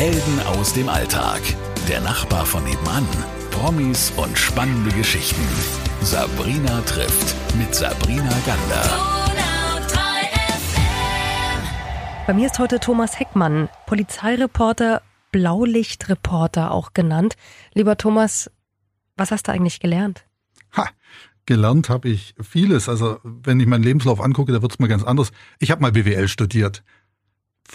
Helden aus dem Alltag. Der Nachbar von nebenan. Promis und spannende Geschichten. Sabrina trifft mit Sabrina Gander. Bei mir ist heute Thomas Heckmann, Polizeireporter, Blaulichtreporter auch genannt. Lieber Thomas, was hast du eigentlich gelernt? Ha, gelernt habe ich vieles. Also wenn ich meinen Lebenslauf angucke, da wird es mal ganz anders. Ich habe mal BWL studiert.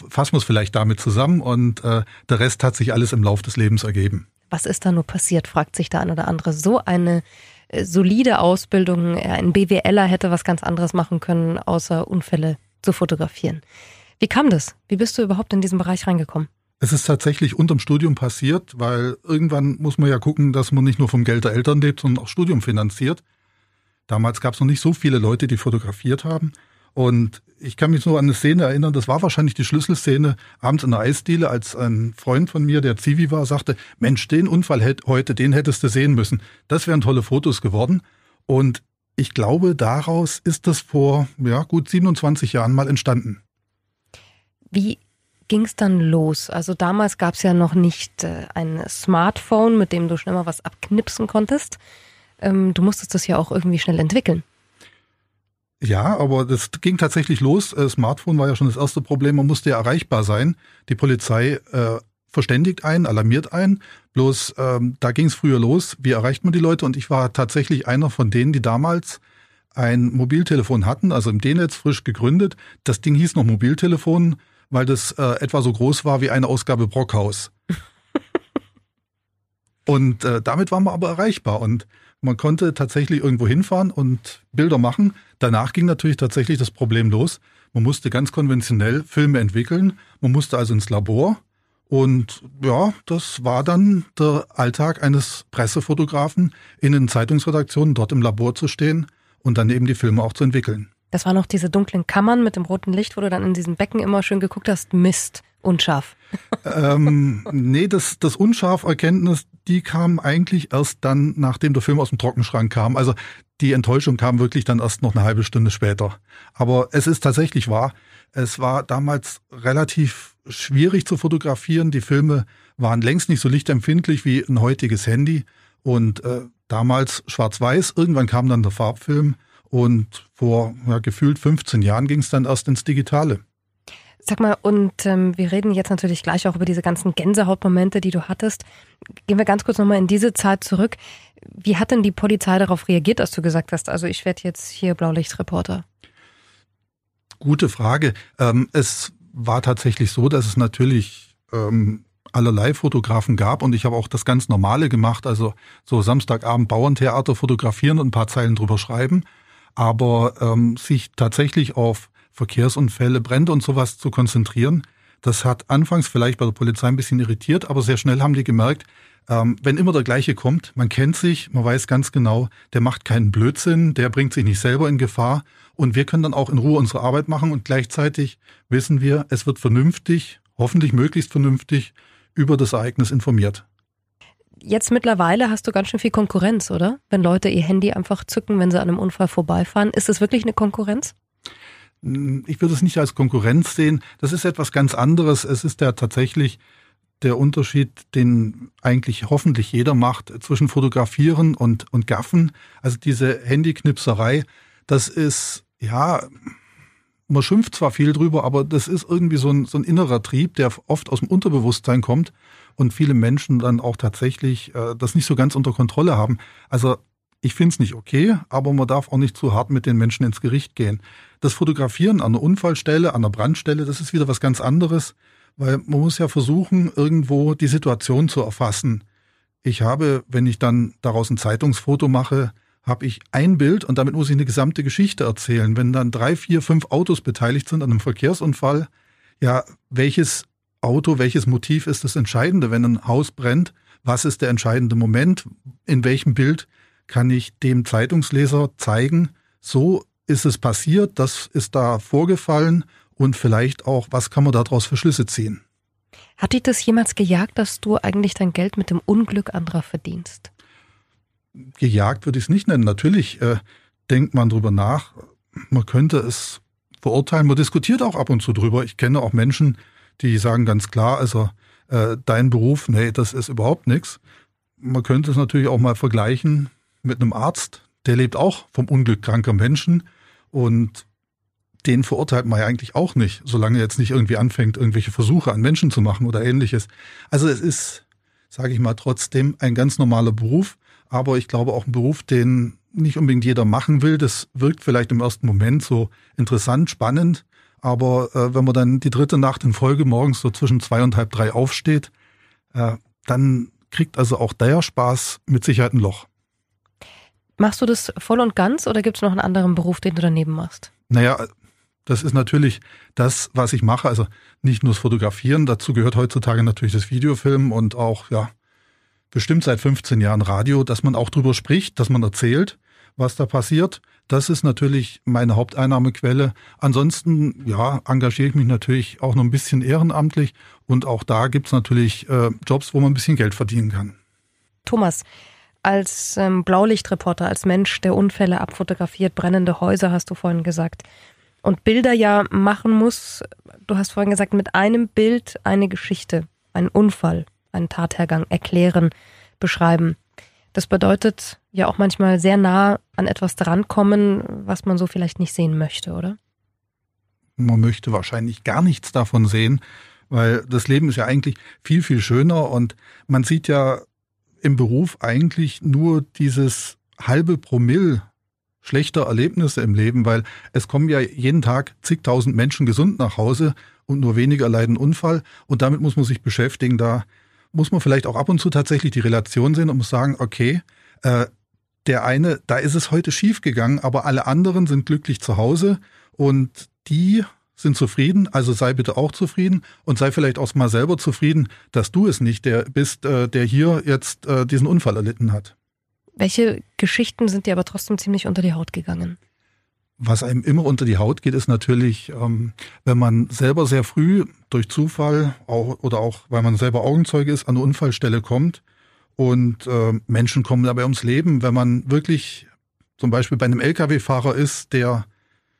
Fassen wir es vielleicht damit zusammen und äh, der Rest hat sich alles im Lauf des Lebens ergeben. Was ist da nur passiert, fragt sich der ein oder andere. So eine äh, solide Ausbildung, ein BWLer hätte was ganz anderes machen können, außer Unfälle zu fotografieren. Wie kam das? Wie bist du überhaupt in diesen Bereich reingekommen? Es ist tatsächlich unterm Studium passiert, weil irgendwann muss man ja gucken, dass man nicht nur vom Geld der Eltern lebt, sondern auch Studium finanziert. Damals gab es noch nicht so viele Leute, die fotografiert haben. Und ich kann mich nur an eine Szene erinnern, das war wahrscheinlich die Schlüsselszene abends in der Eisdiele, als ein Freund von mir, der Zivi war, sagte, Mensch, den Unfall heute, den hättest du sehen müssen. Das wären tolle Fotos geworden. Und ich glaube, daraus ist das vor ja, gut 27 Jahren mal entstanden. Wie ging es dann los? Also damals gab es ja noch nicht äh, ein Smartphone, mit dem du schnell mal was abknipsen konntest. Ähm, du musstest das ja auch irgendwie schnell entwickeln. Ja, aber das ging tatsächlich los. Äh, Smartphone war ja schon das erste Problem. Man musste ja erreichbar sein. Die Polizei äh, verständigt einen, alarmiert einen. Bloß ähm, da ging es früher los. Wie erreicht man die Leute? Und ich war tatsächlich einer von denen, die damals ein Mobiltelefon hatten, also im D-Netz frisch gegründet. Das Ding hieß noch Mobiltelefon weil das äh, etwa so groß war wie eine Ausgabe Brockhaus. Und äh, damit waren wir aber erreichbar und man konnte tatsächlich irgendwo hinfahren und Bilder machen. Danach ging natürlich tatsächlich das Problem los. Man musste ganz konventionell Filme entwickeln. Man musste also ins Labor. Und ja, das war dann der Alltag eines Pressefotografen, in den Zeitungsredaktionen dort im Labor zu stehen und dann eben die Filme auch zu entwickeln. Das waren noch diese dunklen Kammern mit dem roten Licht, wo du dann in diesen Becken immer schön geguckt hast. Mist, unscharf. ähm, nee, das, das Unscharf-Erkenntnis, die kam eigentlich erst dann, nachdem der Film aus dem Trockenschrank kam. Also die Enttäuschung kam wirklich dann erst noch eine halbe Stunde später. Aber es ist tatsächlich wahr. Es war damals relativ schwierig zu fotografieren. Die Filme waren längst nicht so lichtempfindlich wie ein heutiges Handy. Und äh, damals schwarz-weiß. Irgendwann kam dann der Farbfilm. Und vor ja, gefühlt 15 Jahren ging es dann erst ins Digitale. Sag mal, und ähm, wir reden jetzt natürlich gleich auch über diese ganzen Gänsehautmomente, die du hattest. Gehen wir ganz kurz nochmal in diese Zeit zurück. Wie hat denn die Polizei darauf reagiert, dass du gesagt hast, also ich werde jetzt hier Blaulichtreporter? Gute Frage. Ähm, es war tatsächlich so, dass es natürlich ähm, allerlei Fotografen gab und ich habe auch das ganz Normale gemacht, also so Samstagabend Bauerntheater fotografieren und ein paar Zeilen drüber schreiben aber ähm, sich tatsächlich auf Verkehrsunfälle, Brände und sowas zu konzentrieren, das hat anfangs vielleicht bei der Polizei ein bisschen irritiert, aber sehr schnell haben die gemerkt, ähm, wenn immer der gleiche kommt, man kennt sich, man weiß ganz genau, der macht keinen Blödsinn, der bringt sich nicht selber in Gefahr und wir können dann auch in Ruhe unsere Arbeit machen und gleichzeitig wissen wir, es wird vernünftig, hoffentlich möglichst vernünftig über das Ereignis informiert jetzt mittlerweile hast du ganz schön viel Konkurrenz, oder? Wenn Leute ihr Handy einfach zücken, wenn sie an einem Unfall vorbeifahren. Ist das wirklich eine Konkurrenz? Hm, ich würde es nicht als Konkurrenz sehen. Das ist etwas ganz anderes. Es ist ja tatsächlich der Unterschied, den eigentlich hoffentlich jeder macht zwischen Fotografieren und, und Gaffen. Also diese Handyknipserei, das ist, ja, man schimpft zwar viel drüber, aber das ist irgendwie so ein, so ein innerer Trieb, der oft aus dem Unterbewusstsein kommt und viele Menschen dann auch tatsächlich äh, das nicht so ganz unter Kontrolle haben. Also ich finde es nicht okay, aber man darf auch nicht zu hart mit den Menschen ins Gericht gehen. Das Fotografieren an einer Unfallstelle, an einer Brandstelle, das ist wieder was ganz anderes, weil man muss ja versuchen, irgendwo die Situation zu erfassen. Ich habe, wenn ich dann daraus ein Zeitungsfoto mache, habe ich ein Bild und damit muss ich eine gesamte Geschichte erzählen. Wenn dann drei, vier, fünf Autos beteiligt sind an einem Verkehrsunfall, ja, welches Auto, welches Motiv ist das Entscheidende, wenn ein Haus brennt? Was ist der entscheidende Moment? In welchem Bild kann ich dem Zeitungsleser zeigen, so ist es passiert, das ist da vorgefallen und vielleicht auch, was kann man daraus für Schlüsse ziehen? Hat dich das jemals gejagt, dass du eigentlich dein Geld mit dem Unglück anderer verdienst? Gejagt würde ich es nicht nennen. Natürlich äh, denkt man drüber nach. Man könnte es verurteilen. Man diskutiert auch ab und zu drüber. Ich kenne auch Menschen, die sagen ganz klar, also äh, dein Beruf, nee, das ist überhaupt nichts. Man könnte es natürlich auch mal vergleichen mit einem Arzt, der lebt auch vom Unglück kranker Menschen und den verurteilt man ja eigentlich auch nicht, solange er jetzt nicht irgendwie anfängt, irgendwelche Versuche an Menschen zu machen oder ähnliches. Also es ist, sage ich mal, trotzdem ein ganz normaler Beruf, aber ich glaube auch ein Beruf, den nicht unbedingt jeder machen will. Das wirkt vielleicht im ersten Moment so interessant, spannend, aber äh, wenn man dann die dritte Nacht in Folge morgens so zwischen zwei und halb drei aufsteht, äh, dann kriegt also auch der Spaß mit Sicherheit ein Loch. Machst du das voll und ganz oder gibt es noch einen anderen Beruf, den du daneben machst? Naja, das ist natürlich das, was ich mache. Also nicht nur das Fotografieren, dazu gehört heutzutage natürlich das Videofilmen und auch, ja, bestimmt seit 15 Jahren Radio, dass man auch drüber spricht, dass man erzählt, was da passiert. Das ist natürlich meine Haupteinnahmequelle. Ansonsten, ja, engagiere ich mich natürlich auch noch ein bisschen ehrenamtlich und auch da gibt's natürlich äh, Jobs, wo man ein bisschen Geld verdienen kann. Thomas, als ähm, Blaulichtreporter, als Mensch, der Unfälle abfotografiert, brennende Häuser, hast du vorhin gesagt, und Bilder ja machen muss, du hast vorhin gesagt, mit einem Bild eine Geschichte, einen Unfall, einen Tathergang erklären, beschreiben. Das bedeutet ja auch manchmal sehr nah an etwas drankommen, was man so vielleicht nicht sehen möchte, oder? Man möchte wahrscheinlich gar nichts davon sehen, weil das Leben ist ja eigentlich viel, viel schöner und man sieht ja im Beruf eigentlich nur dieses halbe Promille schlechter Erlebnisse im Leben, weil es kommen ja jeden Tag zigtausend Menschen gesund nach Hause und nur weniger leiden Unfall und damit muss man sich beschäftigen. Da muss man vielleicht auch ab und zu tatsächlich die Relation sehen und muss sagen, okay, äh, der eine, da ist es heute schief gegangen, aber alle anderen sind glücklich zu Hause und die sind zufrieden, also sei bitte auch zufrieden und sei vielleicht auch mal selber zufrieden, dass du es nicht der bist, äh, der hier jetzt äh, diesen Unfall erlitten hat. Welche Geschichten sind dir aber trotzdem ziemlich unter die Haut gegangen? Was einem immer unter die Haut geht, ist natürlich, ähm, wenn man selber sehr früh durch Zufall auch, oder auch weil man selber Augenzeuge ist, an eine Unfallstelle kommt und äh, Menschen kommen dabei ums Leben. Wenn man wirklich zum Beispiel bei einem Lkw-Fahrer ist, der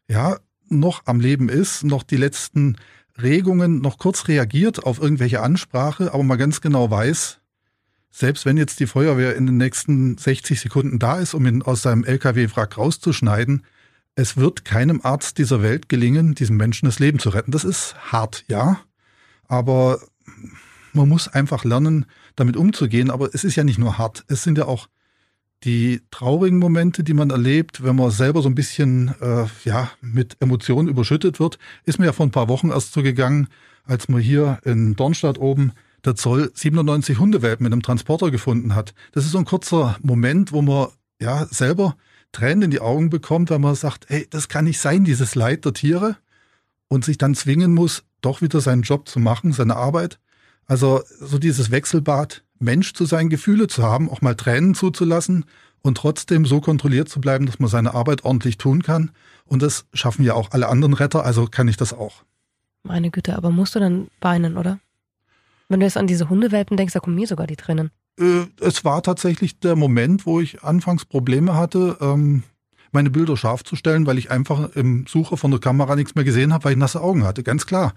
ja noch am Leben ist, noch die letzten Regungen, noch kurz reagiert auf irgendwelche Ansprache, aber mal ganz genau weiß, selbst wenn jetzt die Feuerwehr in den nächsten 60 Sekunden da ist, um ihn aus seinem Lkw-Wrack rauszuschneiden, es wird keinem Arzt dieser Welt gelingen, diesem Menschen das Leben zu retten. Das ist hart, ja, aber man muss einfach lernen, damit umzugehen. Aber es ist ja nicht nur hart, es sind ja auch die traurigen Momente, die man erlebt, wenn man selber so ein bisschen äh, ja mit Emotionen überschüttet wird, ist mir ja vor ein paar Wochen erst so gegangen, als man hier in Dornstadt oben der Zoll 97 Hundewelpen mit einem Transporter gefunden hat. Das ist so ein kurzer Moment, wo man ja selber Tränen in die Augen bekommt, weil man sagt, hey, das kann nicht sein, dieses Leid der Tiere und sich dann zwingen muss, doch wieder seinen Job zu machen, seine Arbeit. Also so dieses Wechselbad Mensch zu sein, Gefühle zu haben, auch mal Tränen zuzulassen und trotzdem so kontrolliert zu bleiben, dass man seine Arbeit ordentlich tun kann. Und das schaffen ja auch alle anderen Retter, also kann ich das auch. Meine Güte, aber musst du dann weinen, oder? Wenn du jetzt an diese Hundewelpen denkst, da kommen mir sogar die Tränen. Äh, es war tatsächlich der Moment, wo ich anfangs Probleme hatte, ähm, meine Bilder scharf zu stellen, weil ich einfach im Sucher von der Kamera nichts mehr gesehen habe, weil ich nasse Augen hatte. Ganz klar.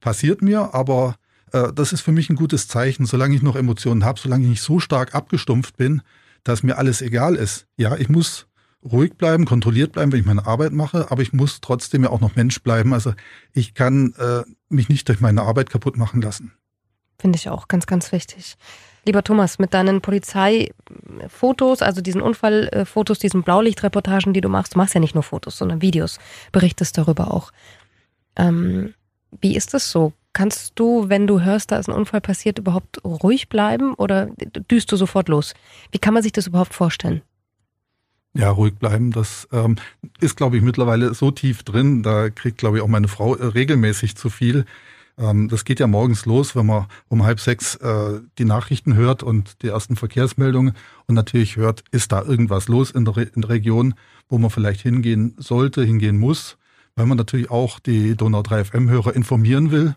Passiert mir, aber äh, das ist für mich ein gutes Zeichen, solange ich noch Emotionen habe, solange ich nicht so stark abgestumpft bin, dass mir alles egal ist. Ja, ich muss ruhig bleiben, kontrolliert bleiben, wenn ich meine Arbeit mache, aber ich muss trotzdem ja auch noch Mensch bleiben. Also ich kann äh, mich nicht durch meine Arbeit kaputt machen lassen. Finde ich auch ganz, ganz wichtig. Lieber Thomas, mit deinen Polizeifotos, also diesen Unfallfotos, diesen Blaulichtreportagen, die du machst, du machst ja nicht nur Fotos, sondern Videos, berichtest darüber auch. Ähm, wie ist das so? Kannst du, wenn du hörst, da ist ein Unfall passiert, überhaupt ruhig bleiben oder düst du sofort los? Wie kann man sich das überhaupt vorstellen? Ja, ruhig bleiben, das ähm, ist, glaube ich, mittlerweile so tief drin. Da kriegt, glaube ich, auch meine Frau äh, regelmäßig zu viel. Ähm, das geht ja morgens los, wenn man um halb sechs äh, die Nachrichten hört und die ersten Verkehrsmeldungen und natürlich hört, ist da irgendwas los in der, Re in der Region, wo man vielleicht hingehen sollte, hingehen muss, weil man natürlich auch die Donau 3 FM-Hörer informieren will.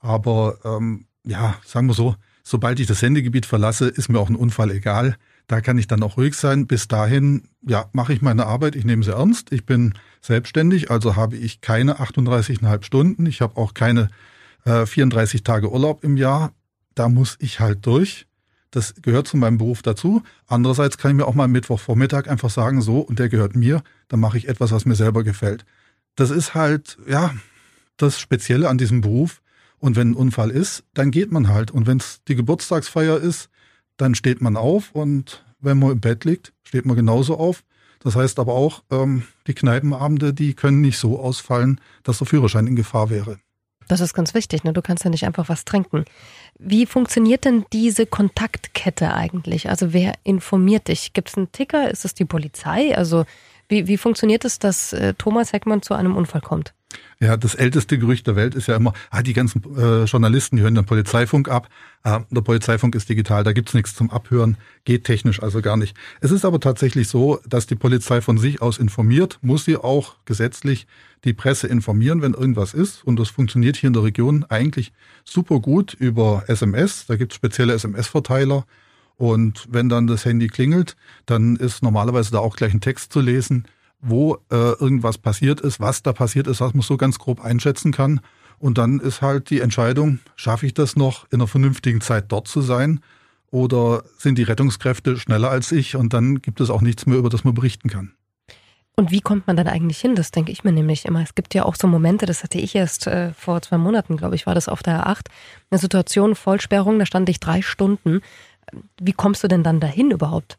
Aber ähm, ja, sagen wir so, sobald ich das Sendegebiet verlasse, ist mir auch ein Unfall egal. Da kann ich dann auch ruhig sein. Bis dahin, ja, mache ich meine Arbeit. Ich nehme sie ernst. Ich bin selbstständig, also habe ich keine 38,5 Stunden. Ich habe auch keine äh, 34 Tage Urlaub im Jahr. da muss ich halt durch. Das gehört zu meinem Beruf dazu. Andererseits kann ich mir auch mal Mittwochvormittag einfach sagen, so, und der gehört mir, dann mache ich etwas, was mir selber gefällt. Das ist halt, ja, das Spezielle an diesem Beruf. Und wenn ein Unfall ist, dann geht man halt. Und wenn es die Geburtstagsfeier ist, dann steht man auf. Und wenn man im Bett liegt, steht man genauso auf. Das heißt aber auch, ähm, die Kneipenabende, die können nicht so ausfallen, dass der Führerschein in Gefahr wäre. Das ist ganz wichtig, ne? Du kannst ja nicht einfach was trinken. Wie funktioniert denn diese Kontaktkette eigentlich? Also wer informiert dich? Gibt es einen Ticker? Ist es die Polizei? Also wie, wie funktioniert es, dass äh, Thomas Heckmann zu einem Unfall kommt? Ja, das älteste Gerücht der Welt ist ja immer, ah, die ganzen äh, Journalisten die hören den Polizeifunk ab. Ah, der Polizeifunk ist digital, da gibt's nichts zum Abhören, geht technisch also gar nicht. Es ist aber tatsächlich so, dass die Polizei von sich aus informiert, muss sie auch gesetzlich die Presse informieren, wenn irgendwas ist. Und das funktioniert hier in der Region eigentlich super gut über SMS. Da gibt's spezielle SMS-Verteiler. Und wenn dann das Handy klingelt, dann ist normalerweise da auch gleich ein Text zu lesen wo äh, irgendwas passiert ist, was da passiert ist, was man so ganz grob einschätzen kann. Und dann ist halt die Entscheidung, schaffe ich das noch in einer vernünftigen Zeit dort zu sein oder sind die Rettungskräfte schneller als ich und dann gibt es auch nichts mehr, über das man berichten kann. Und wie kommt man dann eigentlich hin? Das denke ich mir nämlich immer. Es gibt ja auch so Momente, das hatte ich erst äh, vor zwei Monaten, glaube ich, war das auf der A8, eine Situation Vollsperrung, da stand ich drei Stunden. Wie kommst du denn dann dahin überhaupt?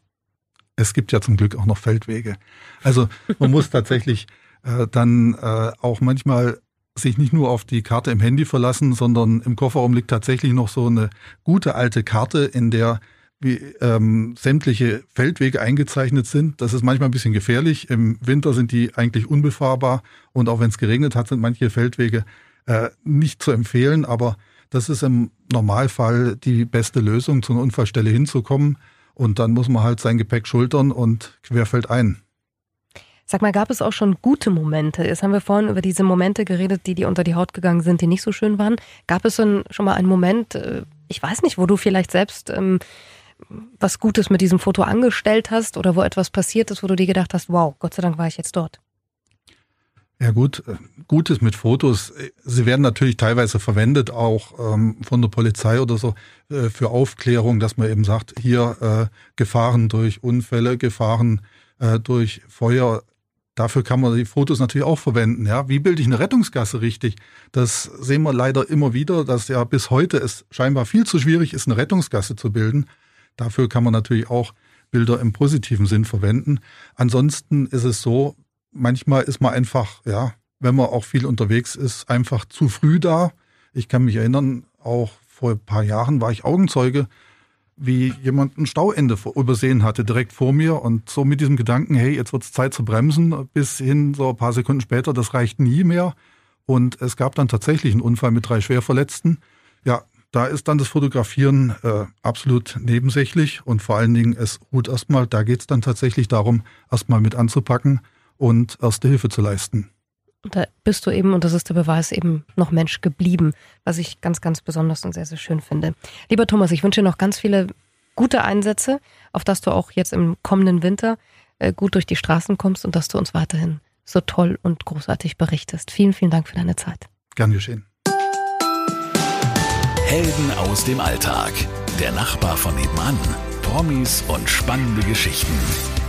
Es gibt ja zum Glück auch noch Feldwege. Also man muss tatsächlich äh, dann äh, auch manchmal sich nicht nur auf die Karte im Handy verlassen, sondern im Kofferraum liegt tatsächlich noch so eine gute alte Karte, in der wie, ähm, sämtliche Feldwege eingezeichnet sind. Das ist manchmal ein bisschen gefährlich. Im Winter sind die eigentlich unbefahrbar und auch wenn es geregnet hat, sind manche Feldwege äh, nicht zu empfehlen. Aber das ist im Normalfall die beste Lösung, zu einer Unfallstelle hinzukommen. Und dann muss man halt sein Gepäck schultern und querfällt ein. Sag mal, gab es auch schon gute Momente? Jetzt haben wir vorhin über diese Momente geredet, die dir unter die Haut gegangen sind, die nicht so schön waren. Gab es schon mal einen Moment, äh, ich weiß nicht, wo du vielleicht selbst ähm, was Gutes mit diesem Foto angestellt hast oder wo etwas passiert ist, wo du dir gedacht hast, wow, Gott sei Dank war ich jetzt dort? Ja gut, äh, Gutes mit Fotos. Sie werden natürlich teilweise verwendet, auch ähm, von der Polizei oder so, äh, für Aufklärung, dass man eben sagt, hier äh, Gefahren durch Unfälle, Gefahren äh, durch Feuer. Dafür kann man die Fotos natürlich auch verwenden. Ja, wie bilde ich eine Rettungsgasse richtig? Das sehen wir leider immer wieder, dass ja bis heute es scheinbar viel zu schwierig ist, eine Rettungsgasse zu bilden. Dafür kann man natürlich auch Bilder im positiven Sinn verwenden. Ansonsten ist es so, manchmal ist man einfach, ja, wenn man auch viel unterwegs ist, einfach zu früh da. Ich kann mich erinnern, auch vor ein paar Jahren war ich Augenzeuge, wie jemand ein Stauende übersehen hatte, direkt vor mir und so mit diesem Gedanken, hey, jetzt wird es Zeit zu bremsen, bis hin so ein paar Sekunden später, das reicht nie mehr. Und es gab dann tatsächlich einen Unfall mit drei Schwerverletzten. Ja, da ist dann das Fotografieren äh, absolut nebensächlich und vor allen Dingen, es ruht erstmal, da geht es dann tatsächlich darum, erstmal mit anzupacken und erste Hilfe zu leisten. Und da bist du eben, und das ist der Beweis, eben noch Mensch geblieben, was ich ganz, ganz besonders und sehr, sehr schön finde. Lieber Thomas, ich wünsche dir noch ganz viele gute Einsätze, auf dass du auch jetzt im kommenden Winter äh, gut durch die Straßen kommst und dass du uns weiterhin so toll und großartig berichtest. Vielen, vielen Dank für deine Zeit. Gern geschehen. Helden aus dem Alltag. Der Nachbar von nebenan. Promis und spannende Geschichten.